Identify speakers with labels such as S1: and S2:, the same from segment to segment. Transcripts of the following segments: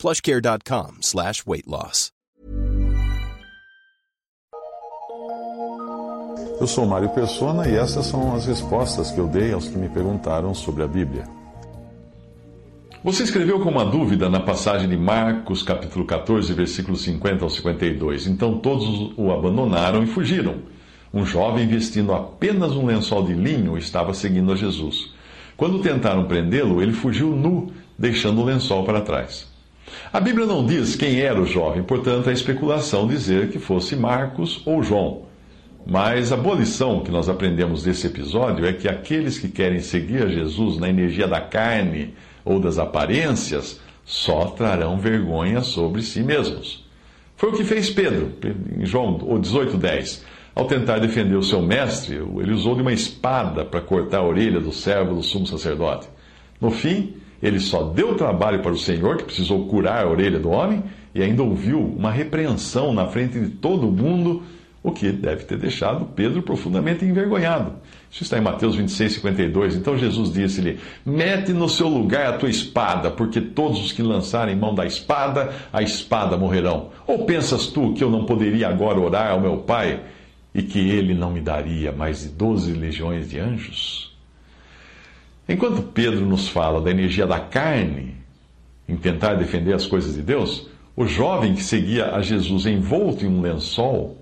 S1: plushcare.com slash weight loss.
S2: Eu sou Mário Persona e essas são as respostas que eu dei aos que me perguntaram sobre a Bíblia. Você escreveu com uma dúvida na passagem de Marcos, capítulo 14, versículos 50 ao 52. Então todos o abandonaram e fugiram. Um jovem vestindo apenas um lençol de linho estava seguindo a Jesus. Quando tentaram prendê-lo, ele fugiu nu, deixando o lençol para trás. A Bíblia não diz quem era o jovem, portanto, é especulação dizer que fosse Marcos ou João. Mas a boa lição que nós aprendemos desse episódio é que aqueles que querem seguir a Jesus na energia da carne ou das aparências só trarão vergonha sobre si mesmos. Foi o que fez Pedro, em João 18,10. Ao tentar defender o seu mestre, ele usou de uma espada para cortar a orelha do servo do sumo sacerdote. No fim, ele só deu trabalho para o Senhor, que precisou curar a orelha do homem, e ainda ouviu uma repreensão na frente de todo mundo o que deve ter deixado Pedro profundamente envergonhado. Isso está em Mateus 26, 52. Então Jesus disse-lhe: Mete no seu lugar a tua espada, porque todos os que lançarem mão da espada, a espada morrerão. Ou pensas tu que eu não poderia agora orar ao meu Pai e que ele não me daria mais de doze legiões de anjos? Enquanto Pedro nos fala da energia da carne, em tentar defender as coisas de Deus, o jovem que seguia a Jesus envolto em um lençol,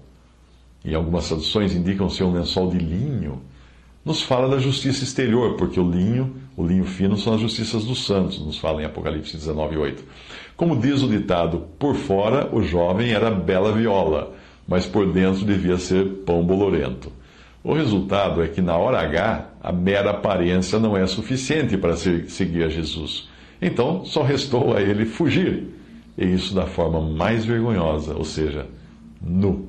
S2: e algumas traduções indicam ser um lençol de linho, nos fala da justiça exterior, porque o linho, o linho fino, são as justiças dos santos, nos fala em Apocalipse 19, 8. Como diz o ditado, por fora o jovem era bela viola, mas por dentro devia ser pão bolorento. O resultado é que na hora H, a mera aparência não é suficiente para seguir a Jesus. Então, só restou a ele fugir, e isso da forma mais vergonhosa, ou seja, nu.